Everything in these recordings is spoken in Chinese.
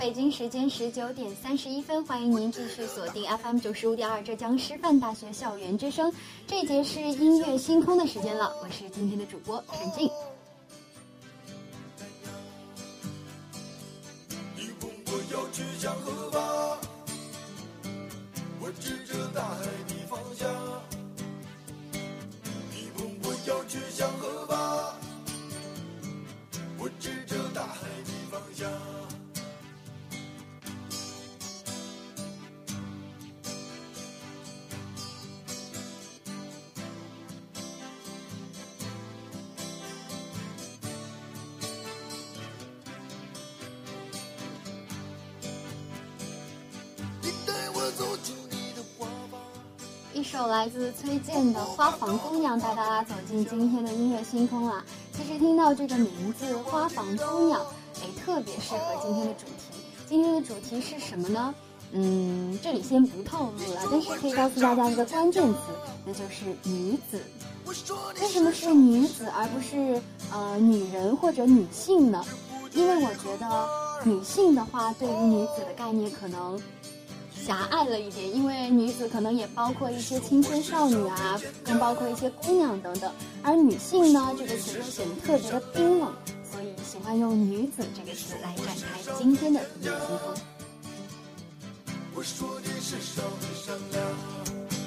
北京时间十九点三十一分，欢迎您继续锁定 FM 九十五点二浙江师范大学校园之声。这节是音乐星空的时间了，我是今天的主播陈静。你问我要去江河吧，我指着大海首来自崔健的《花房姑娘》带大家走进今天的音乐星空啊！其实听到这个名字《花房姑娘》，哎，特别适合今天的主题。今天的主题是什么呢？嗯，这里先不透露了，但是可以告诉大家一个关键词，那就是女子。为什么是女子而不是呃女人或者女性呢？因为我觉得女性的话，对于女子的概念可能。狭隘了一点，因为女子可能也包括一些青春少女啊，更包括一些姑娘等等。而女性呢，这个词又显得特别的冰冷，所以喜欢用女子这个词来展开今天的音乐星空。我说的是善良。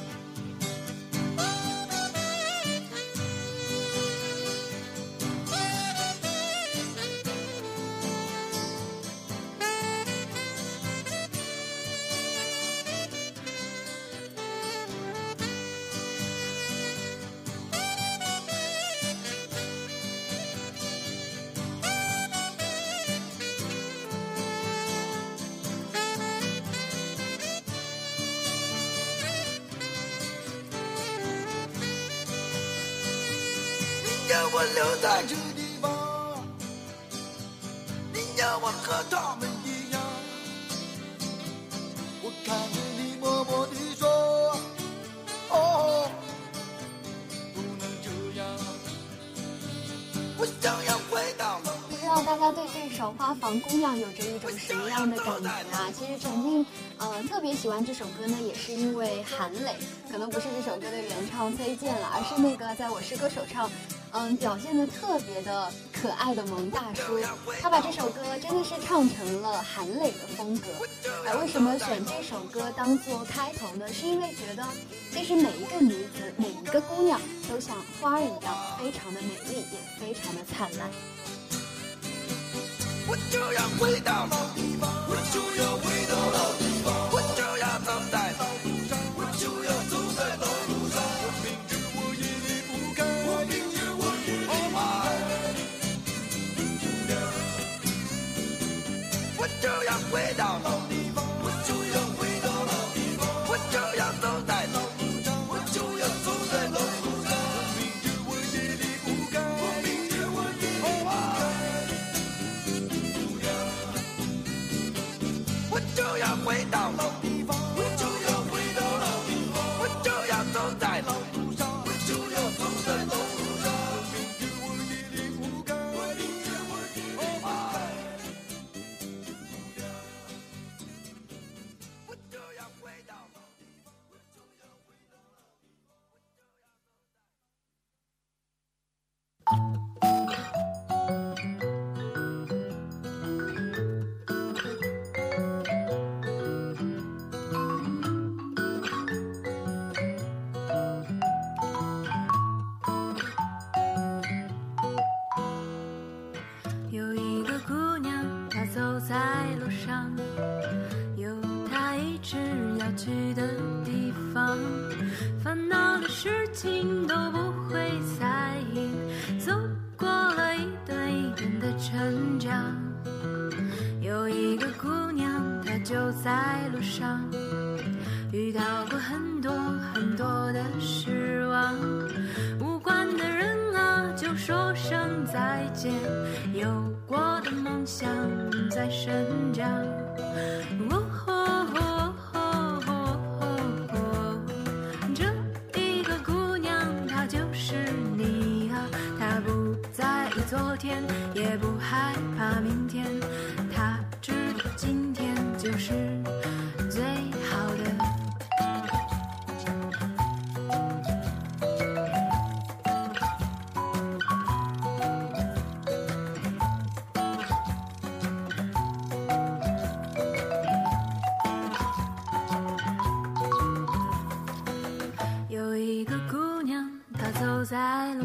我留在这地方，你要我喝汤喜欢这首歌呢，也是因为韩磊，可能不是这首歌的原唱崔健了，而是那个在我是歌手唱。嗯，表现的特别的可爱的萌大叔，他把这首歌真的是唱成了韩磊的风格。而为什么选这首歌当做开头呢？是因为觉得，其实每一个女子，每一个姑娘，都像花儿一样，非常的美丽，也非常的灿烂。我就要回到老地方，我就要回到老地方，在道路上，我就要走在道路上。我明知我已离不开，我明。就要回到老地方，我就要回到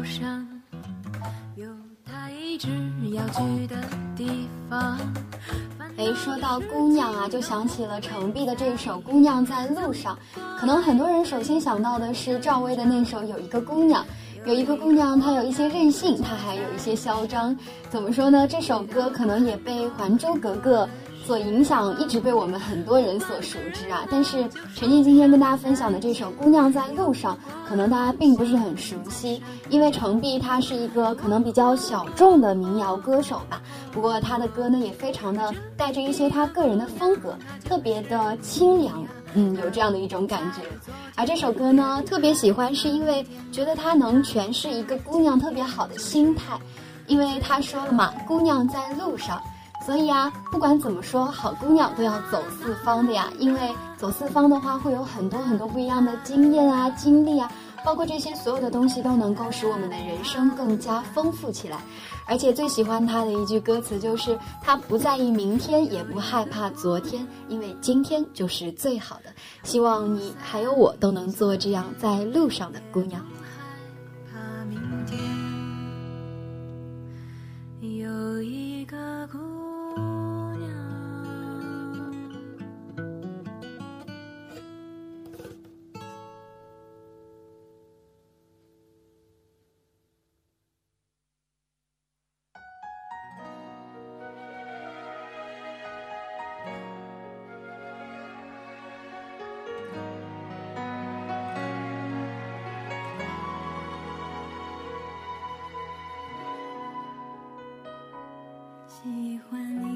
上，有他一直要去的地方。哎，说到姑娘啊，就想起了程璧的这首《姑娘在路上》。可能很多人首先想到的是赵薇的那首《有一个姑娘》，有一个姑娘，她有一些任性，她还有一些嚣张。怎么说呢？这首歌可能也被《还珠格格》。所影响一直被我们很多人所熟知啊，但是陈静今天跟大家分享的这首《姑娘在路上》，可能大家并不是很熟悉，因为程璧她是一个可能比较小众的民谣歌手吧。不过她的歌呢，也非常的带着一些她个人的风格，特别的清凉，嗯，有这样的一种感觉。而这首歌呢，特别喜欢，是因为觉得它能诠释一个姑娘特别好的心态，因为他说了嘛，姑娘在路上。所以啊，不管怎么说，好姑娘都要走四方的呀。因为走四方的话，会有很多很多不一样的经验啊、经历啊，包括这些所有的东西都能够使我们的人生更加丰富起来。而且最喜欢他的一句歌词就是：他不在意明天，也不害怕昨天，因为今天就是最好的。希望你还有我都能做这样在路上的姑娘。喜欢你。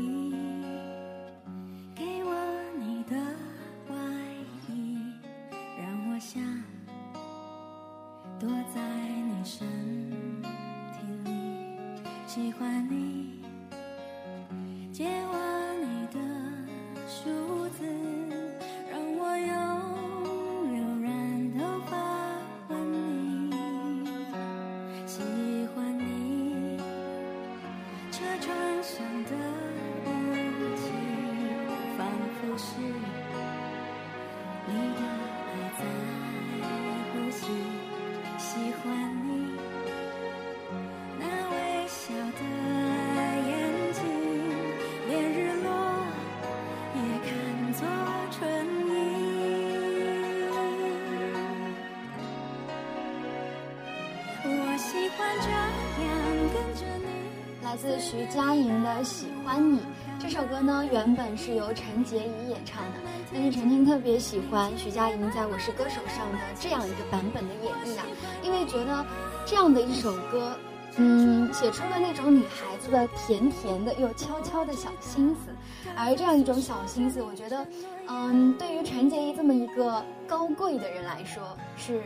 徐佳莹的《喜欢你》这首歌呢，原本是由陈洁仪演唱的，但是陈静特别喜欢徐佳莹在我是歌手上的这样一个版本的演绎啊，因为觉得这样的一首歌嗯，写出了那种女孩子的甜甜的又悄悄的小心思。而这样一种小心思，我觉得，嗯，对于陈洁仪这么一个高贵的人来说，是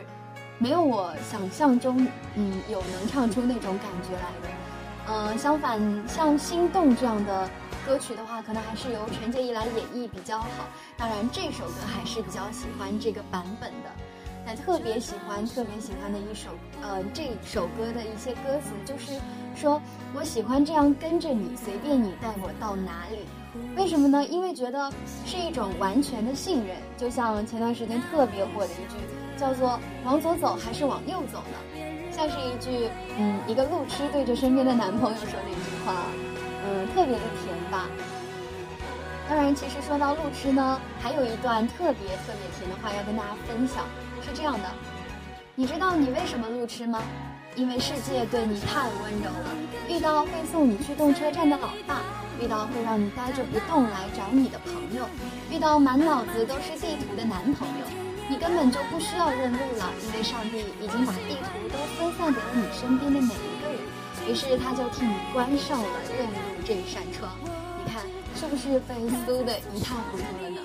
没有我想象中，嗯，有能唱出那种感觉来的。嗯，相反，像《心动》这样的歌曲的话，可能还是由陈洁仪来演绎比较好。当然，这首歌还是比较喜欢这个版本的。那特别喜欢、特别喜欢的一首，呃，这首歌的一些歌词，就是说我喜欢这样跟着你，随便你带我到哪里。为什么呢？因为觉得是一种完全的信任。就像前段时间特别火的一句，叫做“往左走还是往右走呢？”像是一句，嗯，一个路痴对着身边的男朋友说的一句话，嗯，特别的甜吧。当然，其实说到路痴呢，还有一段特别特别甜的话要跟大家分享，是这样的：你知道你为什么路痴吗？因为世界对你太温柔了。遇到会送你去动车站的老爸，遇到会让你呆着不动来找你的朋友，遇到满脑子都是地图的男朋友。你根本就不需要认路了，因为上帝已经把地图都分散给了你身边的每一个人，于是他就替你关上了认路这一扇窗。你看，是不是被酥的一塌糊涂了呢？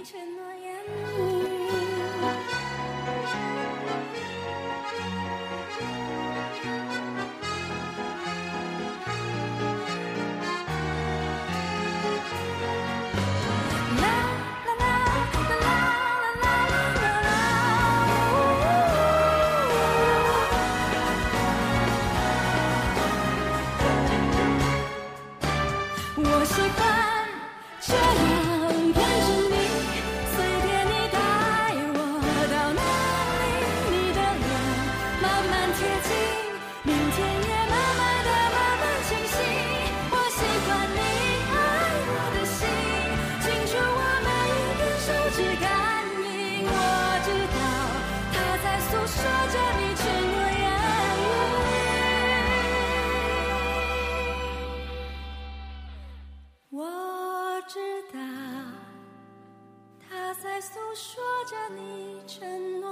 知道他在诉说着你承诺。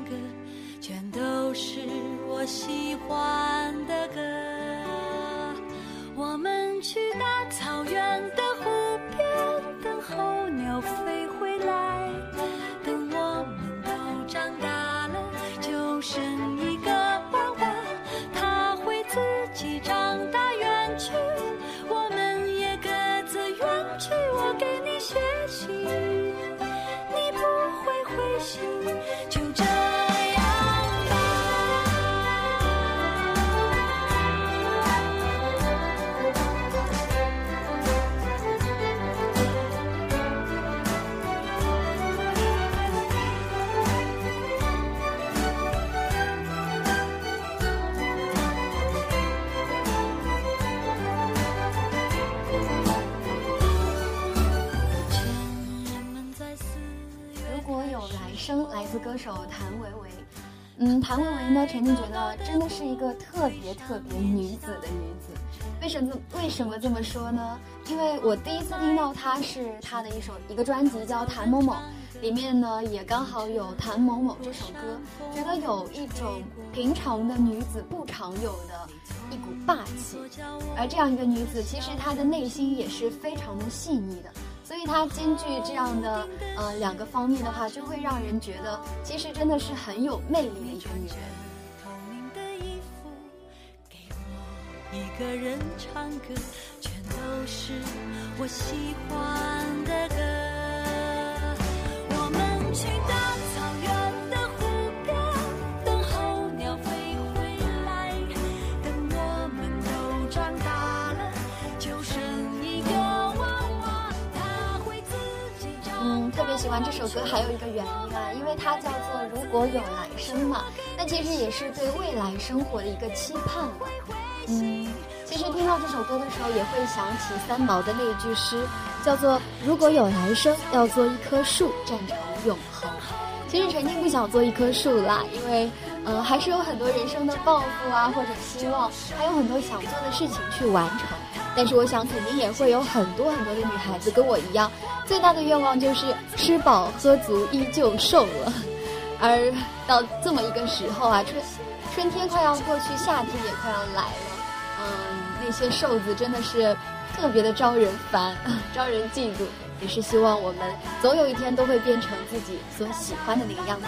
歌手谭维维，嗯，谭维维呢，曾经觉得真的是一个特别特别女子的女子，为什么为什么这么说呢？因为我第一次听到她是她的一首一个专辑叫《谭某某》，里面呢也刚好有《谭某某》这首歌，觉得有一种平常的女子不常有的一股霸气。而这样一个女子，其实她的内心也是非常的细腻的，所以她兼具这样的呃两个方面的话，就会让人觉得其实真的是很有魅力的一个女人。一个人唱歌，全都是我喜欢的歌。我们去大欢这首歌，还有一个原因啊，因为它叫做“如果有来生”嘛，那其实也是对未来生活的一个期盼。嗯，其实听到这首歌的时候，也会想起三毛的那句诗，叫做“如果有来生，要做一棵树，站成永恒”。其实陈静不想做一棵树啦，因为，呃，还是有很多人生的抱负啊，或者希望，还有很多想做的事情去完成。但是我想，肯定也会有很多很多的女孩子跟我一样，最大的愿望就是吃饱喝足，依旧瘦了。而到这么一个时候啊，春春天快要过去，夏天也快要来了。嗯，那些瘦子真的是特别的招人烦，招人嫉妒。也是希望我们总有一天都会变成自己所喜欢的那个样子。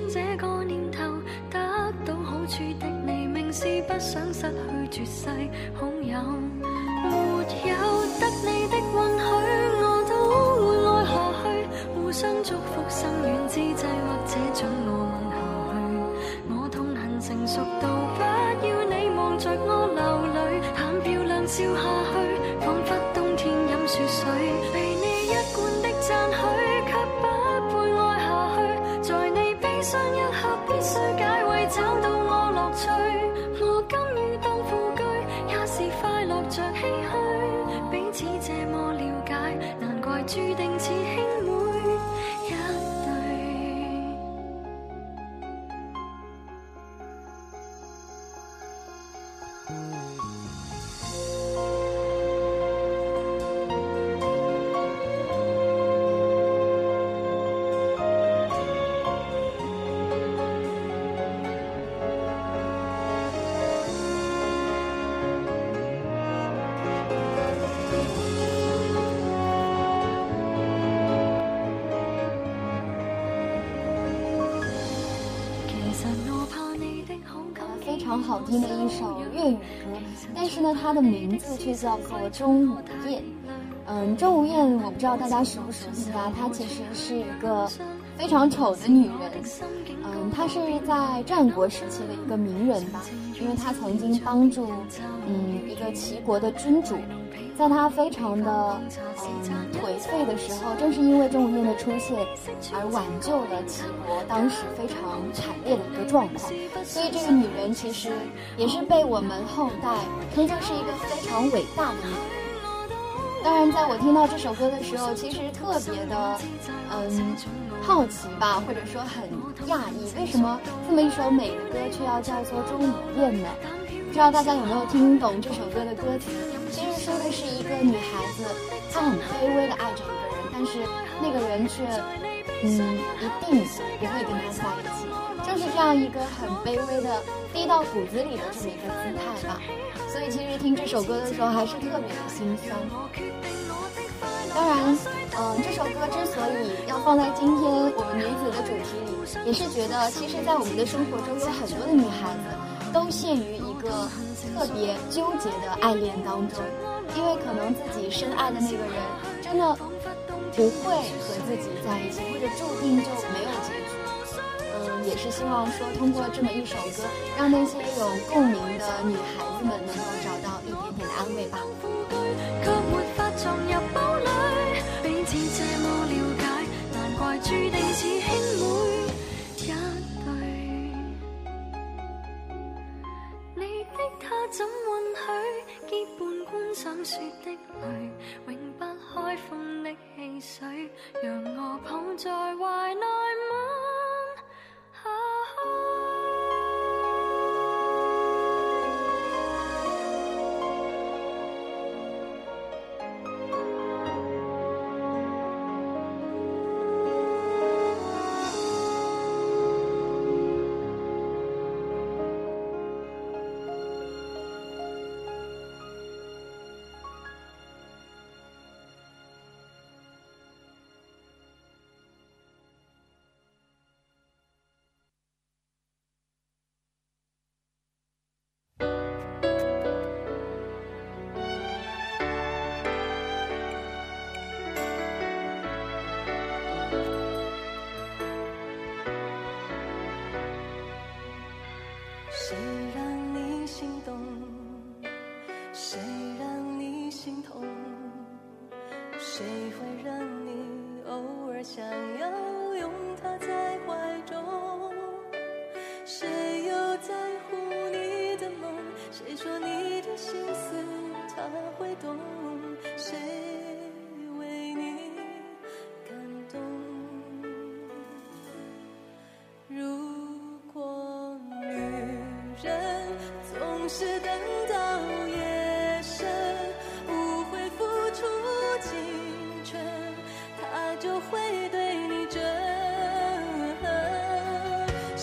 不想失去絕世好友，沒有得你的允許，我都會愛下去，互相祝福生遠之際，或者將我吻下去，我痛恨成熟到不要你望着我流淚，談漂亮笑下去，彷彿冬天飲雪水，被你一貫的讚許，卻不配愛下去，在你悲傷一刻必須解圍，找到我樂趣，着唏嘘，彼此这么了解，难怪注定好听的一首粤语歌，但是呢，它的名字却叫做《钟无艳》。嗯，钟无艳，我不知道大家熟不熟悉啊？她其实是一个非常丑的女人。嗯，她是在战国时期的一个名人吧，因为她曾经帮助嗯一个齐国的君主，在他非常的嗯颓废的时候，正是因为钟无艳的出现而挽救了齐国当时非常惨烈的一个状况。所以这个女人其实也是被我们后代稱作是一个非常伟大的女人。当然，在我听到这首歌的时候，其实特别的嗯好奇吧，或者说很讶异，为什么这么一首美的歌却要叫做《钟无艳》呢？不知道大家有没有听懂这首歌的歌词？其实说的是一个女孩子，她很卑微的爱着一个人，但是那个人却，嗯，一定不会跟她在一起，就是这样一个很卑微的、低到骨子里的这么一个姿态吧。所以其实听这首歌的时候还是特别的心酸。当然，嗯，这首歌之所以要放在今天我们女子的主题里，也是觉得其实，在我们的生活中有很多的女孩子都陷于一个特别纠结的爱恋当中，因为可能自己深爱的那个人真的不会和自己在一起，或者注定就没有结局。嗯，也是希望说通过这么一首歌，让那些有共鸣的女孩子们能够找到一点点的安慰吧。注定是兄他怎允许结伴观赏雪的泪，永不开封的汽水，让我抱在怀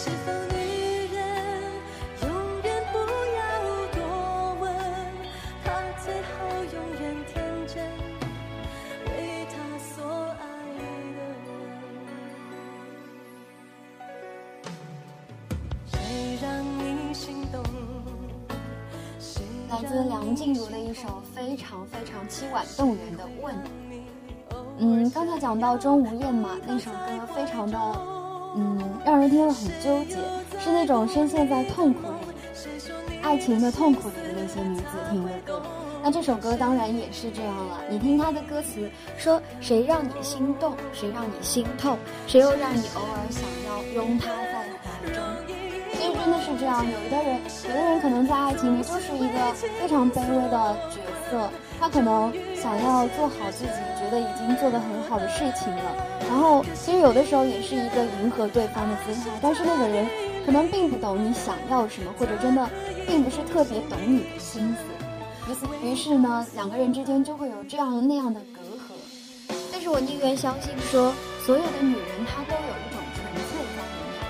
来。自梁静茹的一首非常非常凄婉动人的《问》。嗯，刚才讲到钟无艳嘛，那首歌非常的，让人听了很纠结，是那种深陷在痛苦里、爱情的痛苦里的那些女子听的歌。那这首歌当然也是这样了。你听它的歌词，说谁让你心动，谁让你心痛，谁又让你偶尔想要拥他在怀中。其实真的是这样，有的人，有的人可能在爱情里就是一个非常卑微的角色，他可能想要做好自己觉得已经做得很好的事情了，然后其实有的时候也是一个迎合对方的姿态，但是那个人可能并不懂你想要什么，或者真的并不是特别懂你的心思，于是于是呢，两个人之间就会有这样那样的隔阂。但是我宁愿相信说，所有的女人她都有一种纯粹在里面。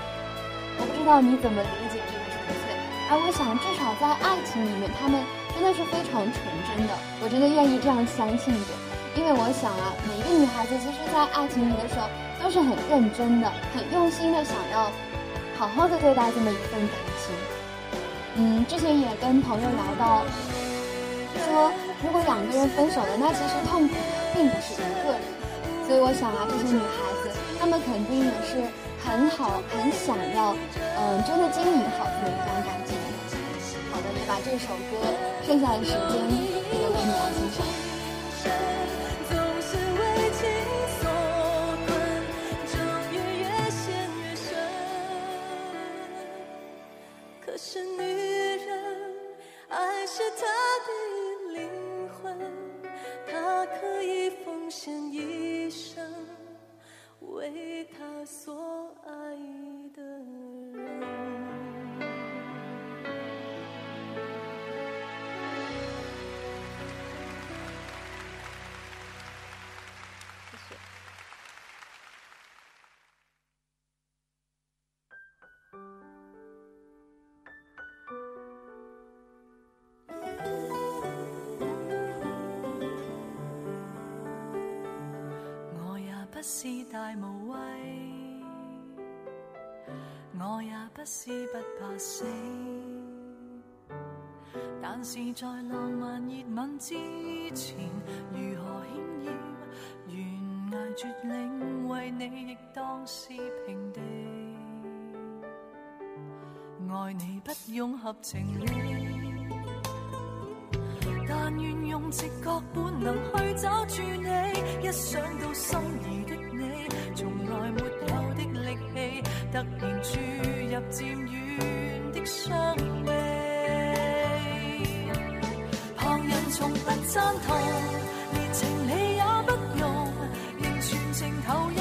我。不知道你怎么理解这个纯粹，而我想至少在爱情里面，他们真的是非常纯真的。我真的愿意这样相信着，因为我想啊，每一个女孩子其实，在爱情里的时候，都是很认真的、很用心的，想要好好的对待这么一份感情。嗯，之前也跟朋友聊到，说如果两个人分手了，那其实痛苦的并不是一个人。所以我想啊，这些女孩子，她们肯定也是。很好，很想要，嗯，真的经营好这么一段感情。好的，也把这首歌剩下的时间留给你来欣赏。爱是他的灵魂，他可以奉献一生，为他所爱的人。不是大无畏，我也不是不怕死。但是在浪漫热吻之前，如何险要悬崖绝岭，为你亦当是平地。爱你不用合情理。但愿用直觉本能去找住你，一想到心仪注入渐远的伤悲。旁人从不赞同，连情理也不容，仍全情投入，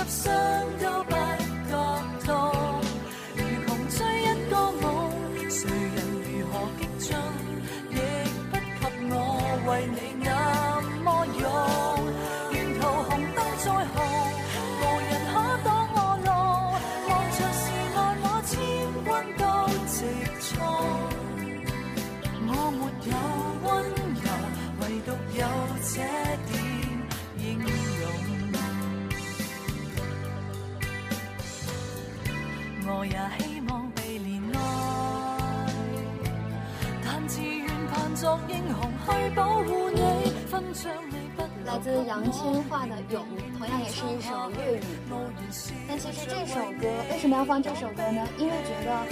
来自杨千嬅的《勇》，同样也是一首粤语歌。但其实这首歌为什么要放这首歌呢？因为觉得，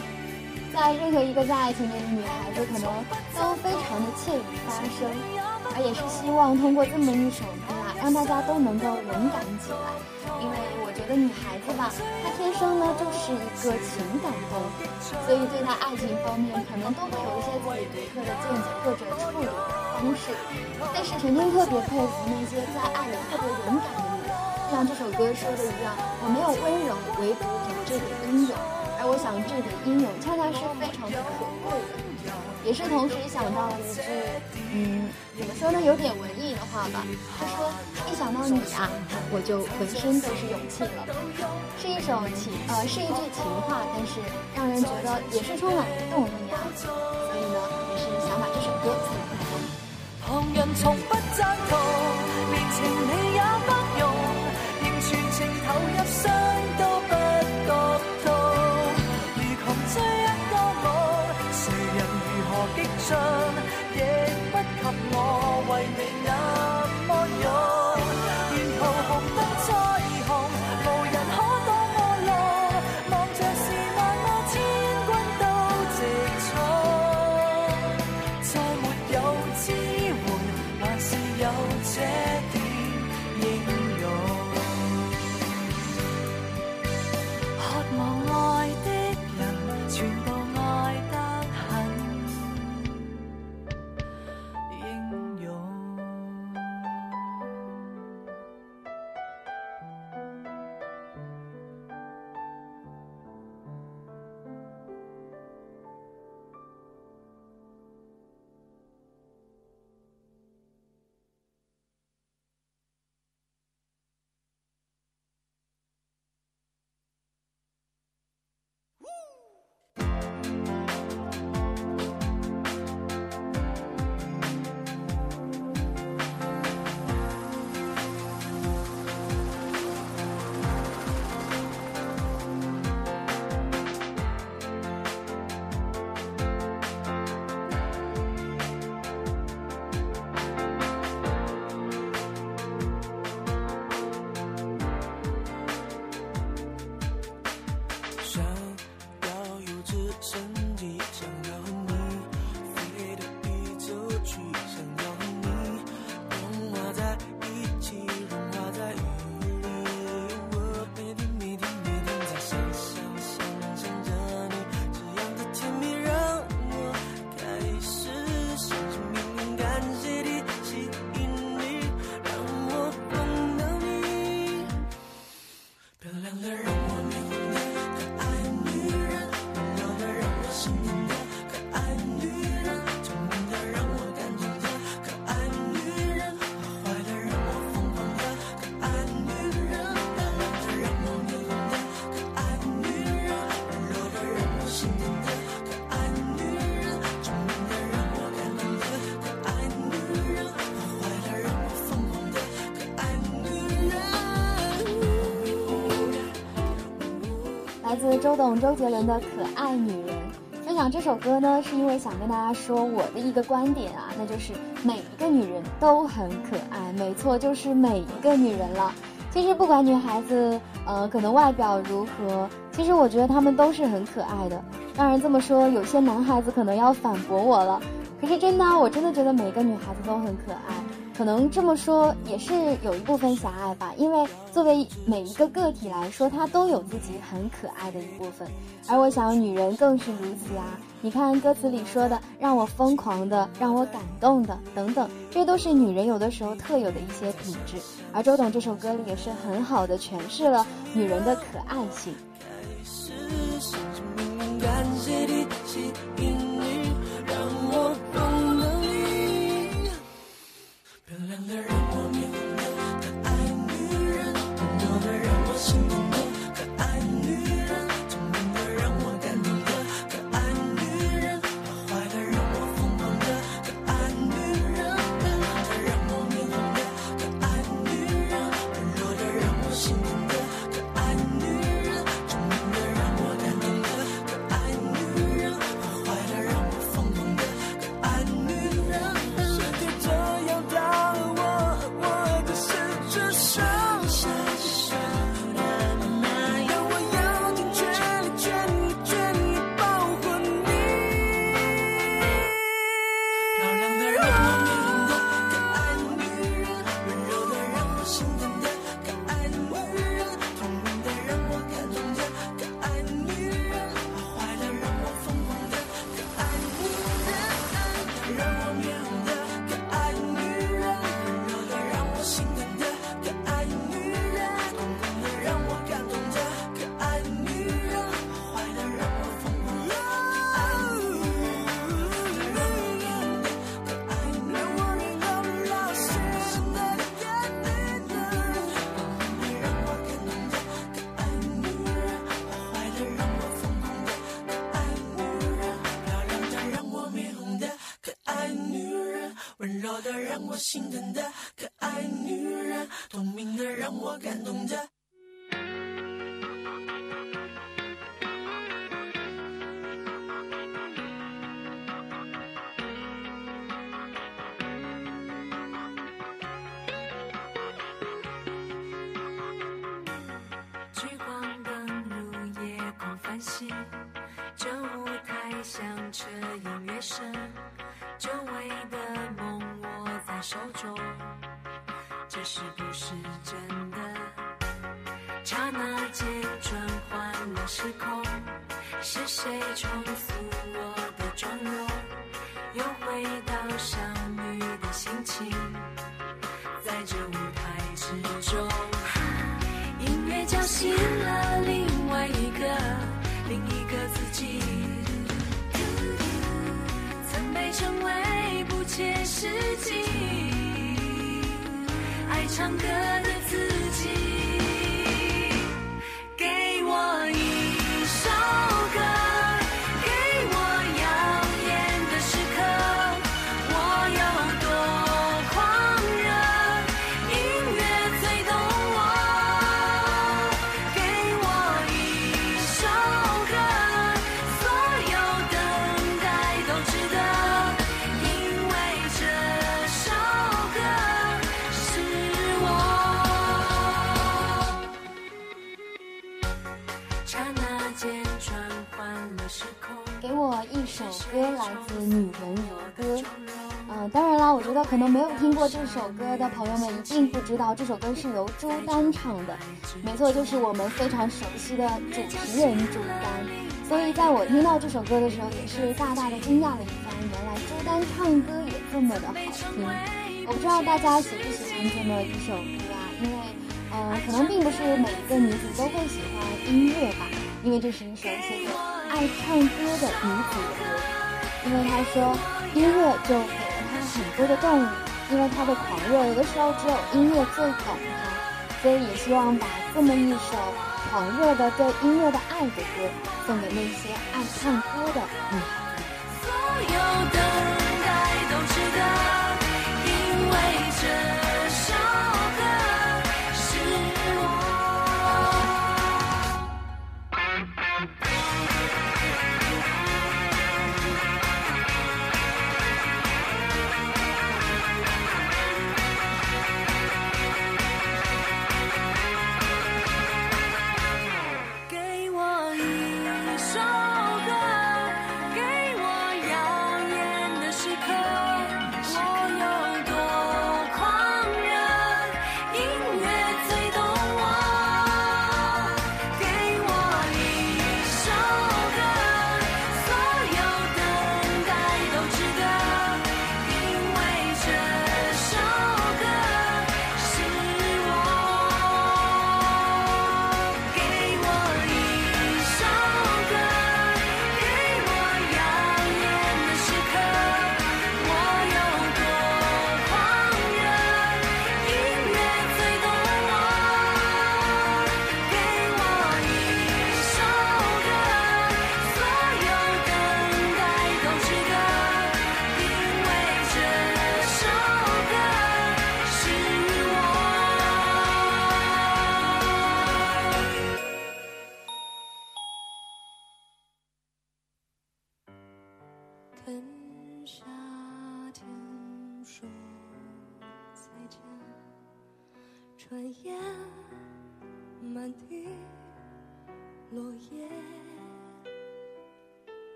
在任何一个在爱情里的女孩子，可能都非常的怯于发声，而也是希望通过这么一首歌啊，让大家都能够勇敢起来。因为一个女孩子吧，她天生呢就是一个情感动物，所以对待爱情方面可能都会有一些自己独特的见解或者处理方式。但是陈天特别佩服那些在爱里特别勇敢的女人，就像这首歌说的一样，我没有温柔，唯独有这点英勇。而我想这点英勇恰恰是非常的可贵的。也是同时想到了一句，嗯，怎么说呢，有点文艺的话吧。他说：“一想到你啊，我就浑身都是勇气了。”是一首情，呃，是一句情话，但是让人觉得也是充满动力啊。所以呢，也是想把这首歌送给大家。旁人从不，自周董周杰伦的《可爱女人》。分享这首歌呢，是因为想跟大家说我的一个观点啊，那就是每一个女人都很可爱，没错，就是每一个女人了。其实不管女孩子，呃，可能外表如何，其实我觉得她们都是很可爱的。当然这么说，有些男孩子可能要反驳我了。可是真的，我真的觉得每个女孩子都很可爱。可能这么说也是有一部分狭隘吧，因为作为每一个个体来说，她都有自己很可爱的一部分。而我想，女人更是如此啊！你看歌词里说的“让我疯狂的，让我感动的”等等，这都是女人有的时候特有的一些品质。而周董这首歌里也是很好的诠释了女人的可爱性。可女人如歌》。嗯，当然啦，我觉得可能没有听过这首歌的朋友们一定不知道，这首歌是由朱丹唱的。没错，就是我们非常熟悉的主持人朱丹。所以在我听到这首歌的时候，也是大大的惊讶了一番，原来朱丹唱歌也这么的好听。我不知道大家喜不喜欢这么一首歌啊，因为，呃，可能并不是每一个女子都会喜欢音乐吧，因为这是一首写给爱唱歌的女子的歌。因为他说，音乐就给了他很多的动力，因为他的狂热有的时候只有音乐最懂他，所以也希望把这么一首狂热的对音乐的爱的歌送给那些爱唱歌的。女孩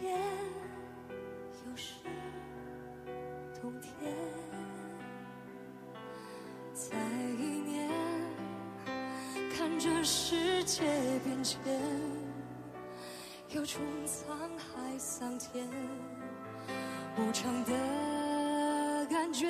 转眼又是冬天。再一年，看着世界变迁，有种沧海桑田无常的感觉。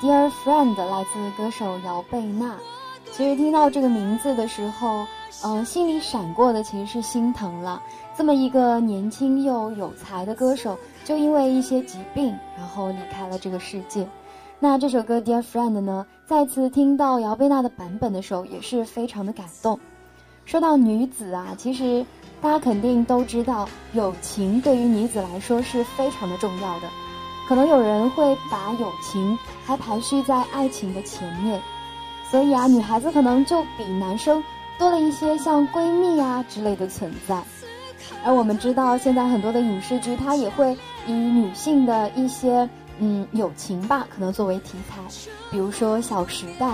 Dear Friend 来自歌手姚贝娜。其实听到这个名字的时候，嗯、心里闪过的其实是心疼了。这么一个年轻又有才的歌手，就因为一些疾病，然后离开了这个世界。那这首歌 Dear Friend 呢，再次听到姚贝娜的版本的时候，也是非常的感动。说到女子啊，其实大家肯定都知道，友情对于女子来说是非常的重要的。可能有人会把友情还排序在爱情的前面，所以啊，女孩子可能就比男生多了一些像闺蜜啊之类的存在。而我们知道，现在很多的影视剧它也会以女性的一些嗯友情吧，可能作为题材，比如说《小时代》，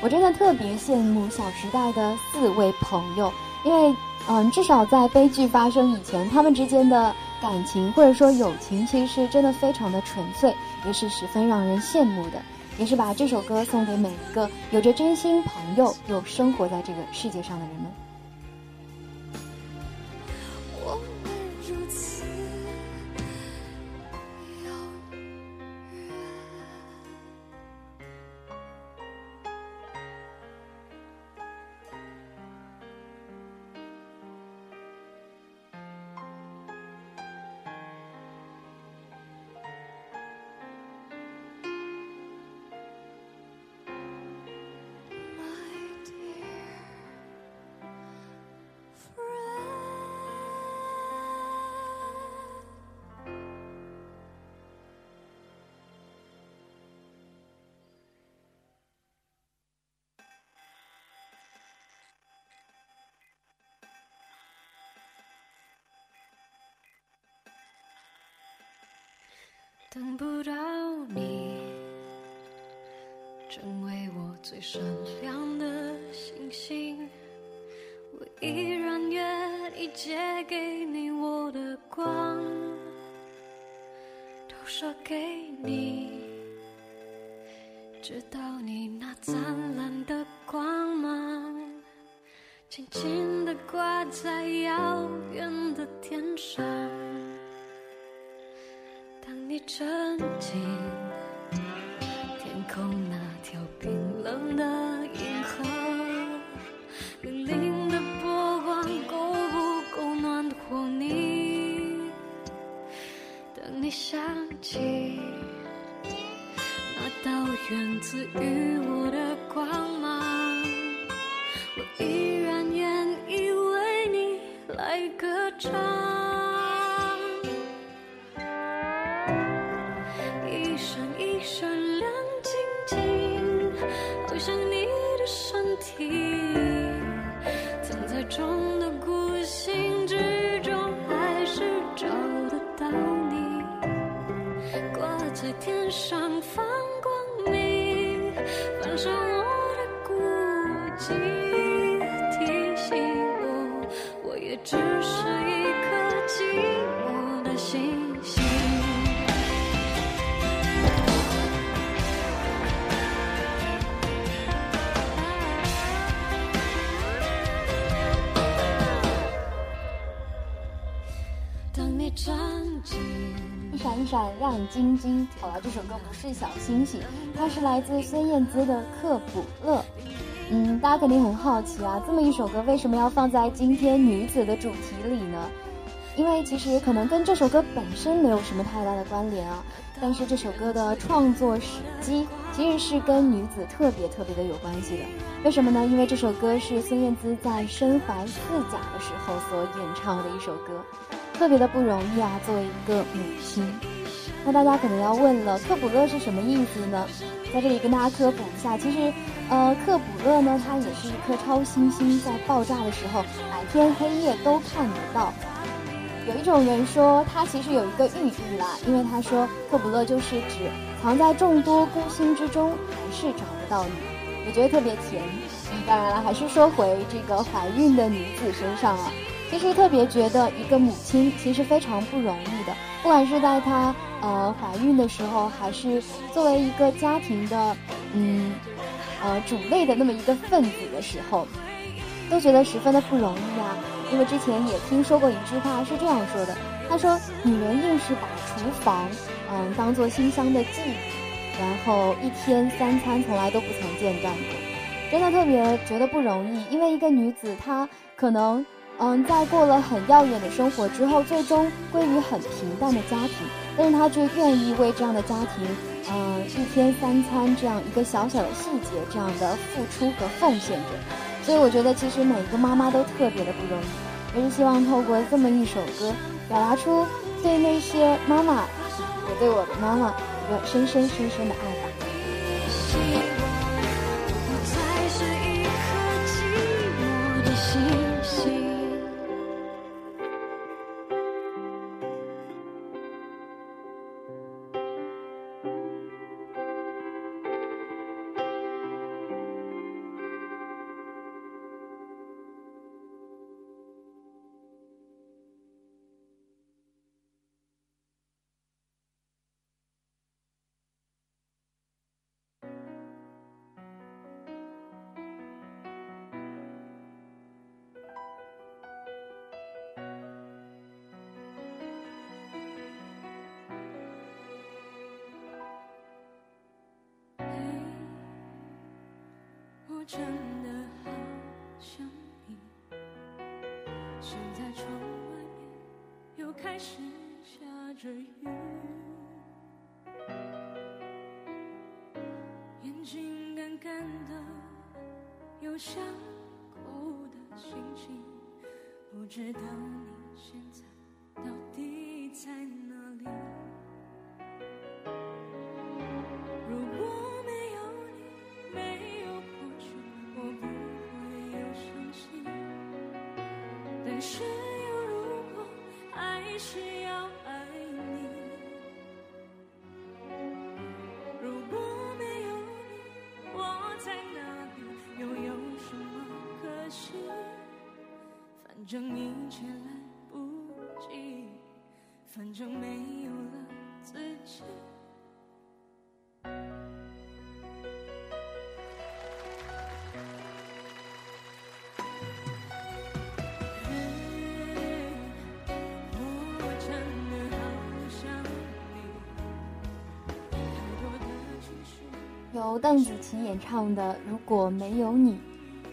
我真的特别羡慕《小时代》的四位朋友，因为嗯，至少在悲剧发生以前，他们之间的感情或者说友情，其实是真的非常的纯粹，也是十分让人羡慕的。也是把这首歌送给每一个有着真心朋友又生活在这个世界上的人们。借给你我的光，投射给你，直到你那灿烂的光芒，轻轻地挂在遥远的天上。歌亮晶晶。好了，这首歌不是小星星，它是来自孙燕姿的《克卜勒》。嗯，大家肯定很好奇啊，这么一首歌为什么要放在今天女子的主题里呢？因为其实可能跟这首歌本身没有什么太大的关联啊，但是这首歌的创作时机其实是跟女子特别特别的有关系的。为什么呢？因为这首歌是孙燕姿在身怀四甲的时候所演唱的一首歌，特别的不容易啊，作为一个母亲。那大家可能要问了，克卜勒是什么意思呢？在这里跟大家科普一下，其实，呃，克卜勒呢，它也是一颗超新星，在爆炸的时候，白天黑夜都看得到。有一种人说，它其实有一个寓意啦，因为他说克卜勒就是指藏在众多孤星之中，还是找不到你，我觉得特别甜。当然了，还是说回这个怀孕的女子身上啊，其实特别觉得一个母亲其实非常不容易的，不管是在她。呃，怀孕的时候，还是作为一个家庭的，嗯，呃，主内的那么一个分子的时候，都觉得十分的不容易啊。因为之前也听说过一句话是这样说的，他说：“女人硬是把厨房，嗯，当做馨香的妓女，然后一天三餐从来都不曾间断过。”真的特别觉得不容易，因为一个女子她可能，嗯，在过了很耀眼的生活之后，最终归于很平淡的家庭。但是他却愿意为这样的家庭，嗯，一天三餐这样一个小小的细节，这样的付出和奉献着。所以我觉得，其实每一个妈妈都特别的不容易。也是希望透过这么一首歌，表达出对那些妈妈，也对我的妈妈一个深深深深的爱吧。现在窗外面又开始下着雨，眼睛干干的，有想哭的心情。不知道你现在到底在哪反正一切来不及，反正没有了自己。由邓紫棋演唱的《如果没有你》，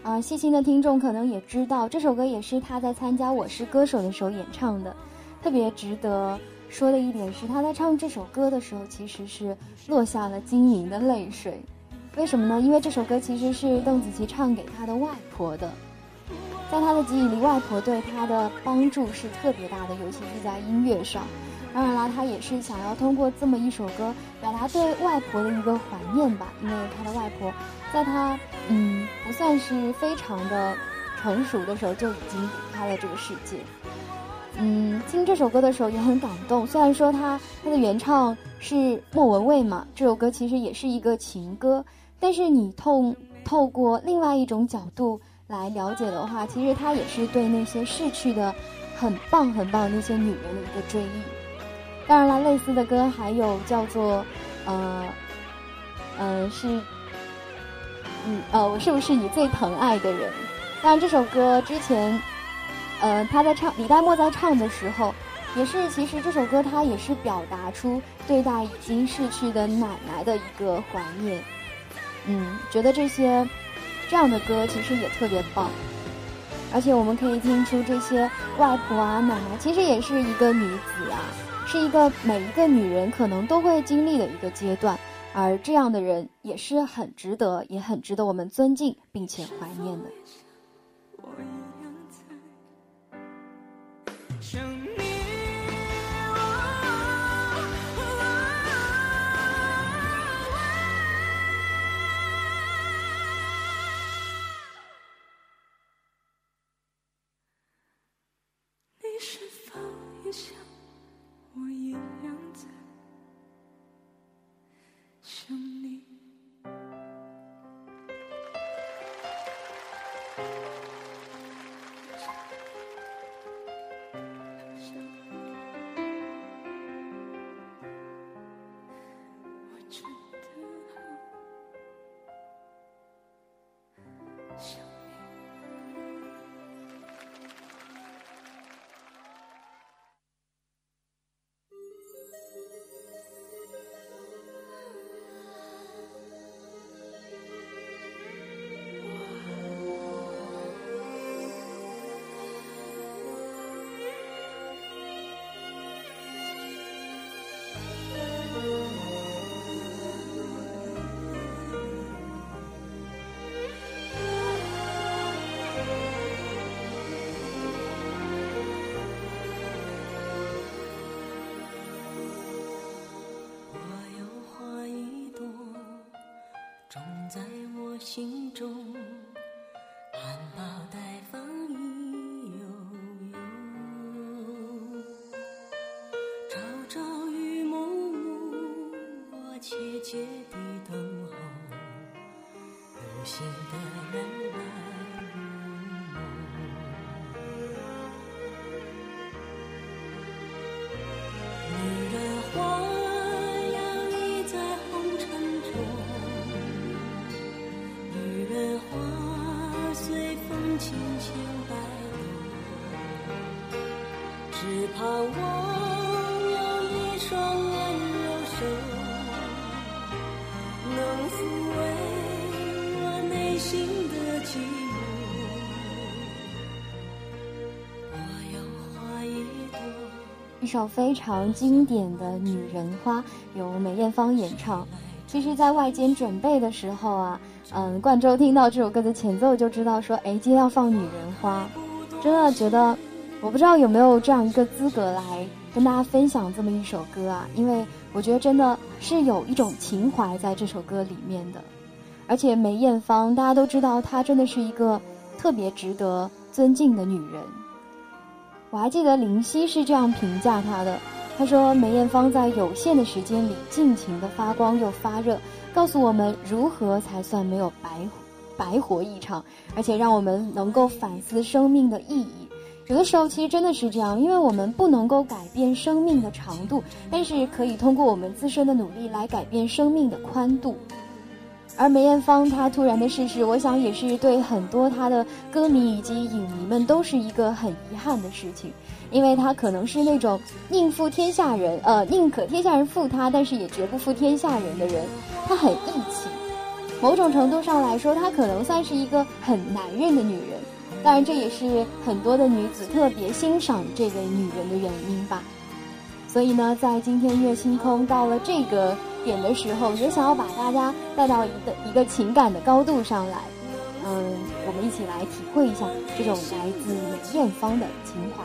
啊，细心的听众可能也知道，这首歌也是他在参加《我是歌手》的时候演唱的。特别值得说的一点是，他在唱这首歌的时候，其实是落下了晶莹的泪水。为什么呢？因为这首歌其实是邓紫棋唱给她的外婆的。在她的记忆里，外婆对她的帮助是特别大的，尤其是在音乐上。当然啦，他也是想要通过这么一首歌，表达对外婆的一个怀念吧。因为他的外婆，在他嗯不算是非常的成熟的时候，就已经离开了这个世界。嗯，听这首歌的时候也很感动。虽然说他他的原唱是莫文蔚嘛，这首歌其实也是一个情歌，但是你透透过另外一种角度来了解的话，其实他也是对那些逝去的很棒很棒那些女人的一个追忆。当然了，类似的歌还有叫做，呃，呃是，嗯呃，我是不是你最疼爱的人？当然这首歌之前，呃他在唱李代沫在唱的时候，也是其实这首歌它也是表达出对待已经逝去的奶奶的一个怀念。嗯，觉得这些这样的歌其实也特别棒，而且我们可以听出这些外婆啊、奶奶其实也是一个女子啊，是一个每一个女人可能都会经历的一个阶段，而这样的人也是很值得，也很值得我们尊敬并且怀念的。心的人来入梦。女人花摇曳在红尘中，女人花随风轻轻摆动，只盼望首非常经典的《女人花》，由梅艳芳演唱。其实，在外间准备的时候啊，嗯，冠周听到这首歌的前奏就知道说，哎，今天要放《女人花》，真的觉得，我不知道有没有这样一个资格来跟大家分享这么一首歌啊，因为我觉得真的是有一种情怀在这首歌里面的，而且梅艳芳大家都知道，她真的是一个特别值得尊敬的女人。我还记得林夕是这样评价她的，他说梅艳芳在有限的时间里尽情的发光又发热，告诉我们如何才算没有白白活一场，而且让我们能够反思生命的意义。有的时候其实真的是这样，因为我们不能够改变生命的长度，但是可以通过我们自身的努力来改变生命的宽度。而梅艳芳她突然的逝世，我想也是对很多她的歌迷以及影迷们都是一个很遗憾的事情，因为她可能是那种宁负天下人，呃，宁可天下人负她，但是也绝不负天下人的人。她很义气，某种程度上来说，她可能算是一个很男人的女人。当然，这也是很多的女子特别欣赏这位女人的原因吧。所以呢，在今天月星空到了这个点的时候，也想要把大家带到一个一个情感的高度上来。嗯，我们一起来体会一下这种来自梅艳芳的情怀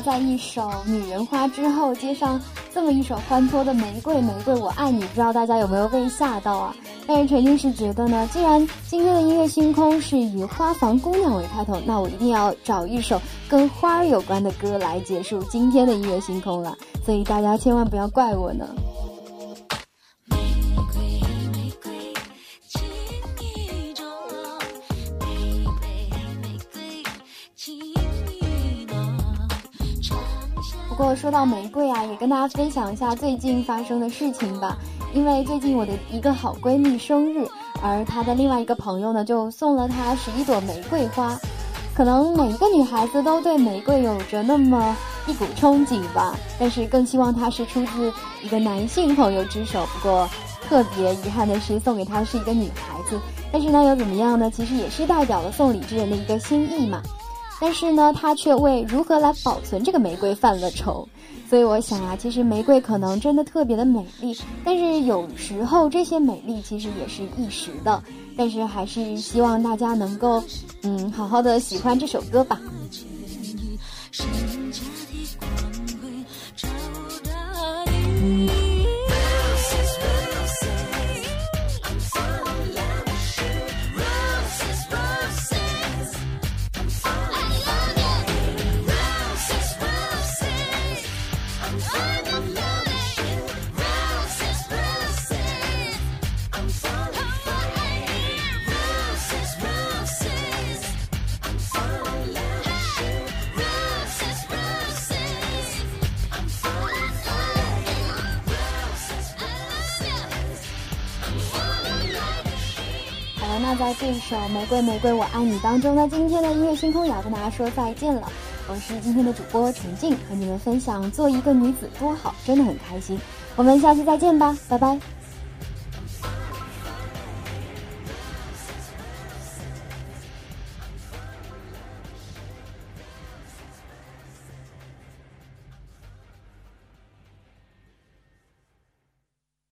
在一首《女人花》之后，接上这么一首欢脱的《玫瑰玫瑰我爱你》，不知道大家有没有被吓到啊？但是陈静是觉得呢，既然今天的音乐星空是以花房姑娘为开头，那我一定要找一首跟花儿有关的歌来结束今天的音乐星空了。所以大家千万不要怪我呢。说到玫瑰啊，也跟大家分享一下最近发生的事情吧。因为最近我的一个好闺蜜生日，而她的另外一个朋友呢，就送了她十一朵玫瑰花。可能每一个女孩子都对玫瑰有着那么一股憧憬吧，但是更希望它是出自一个男性朋友之手。不过特别遗憾的是，送给她是一个女孩子。但是呢，又怎么样呢？其实也是代表了送礼之人的一个心意嘛。但是呢，他却为如何来保存这个玫瑰犯了愁。所以我想啊，其实玫瑰可能真的特别的美丽，但是有时候这些美丽其实也是一时的。但是还是希望大家能够，嗯，好好的喜欢这首歌吧。那在这首《玫瑰玫瑰我爱你》当中呢，今天的音乐星空也要跟大家说再见了。我是今天的主播陈静，和你们分享做一个女子多好，真的很开心。我们下期再见吧，拜拜。